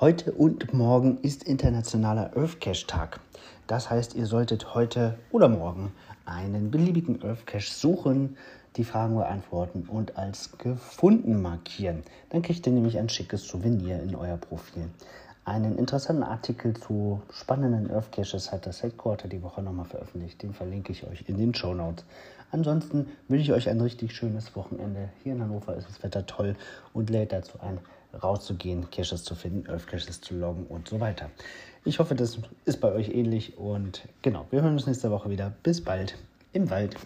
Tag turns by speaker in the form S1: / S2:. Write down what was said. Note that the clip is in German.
S1: Heute und morgen ist internationaler Earth Cache Tag. Das heißt, ihr solltet heute oder morgen einen beliebigen Earth Cache suchen, die Fragen beantworten und als gefunden markieren. Dann kriegt ihr nämlich ein schickes Souvenir in euer Profil. Einen interessanten Artikel zu spannenden Earth Caches hat das Headquarter die Woche nochmal veröffentlicht. Den verlinke ich euch in den Show Notes. Ansonsten wünsche ich euch ein richtig schönes Wochenende. Hier in Hannover ist das Wetter toll und lädt dazu ein, rauszugehen, Caches zu finden, Earth Caches zu loggen und so weiter. Ich hoffe, das ist bei euch ähnlich und genau, wir hören uns nächste Woche wieder. Bis bald im Wald.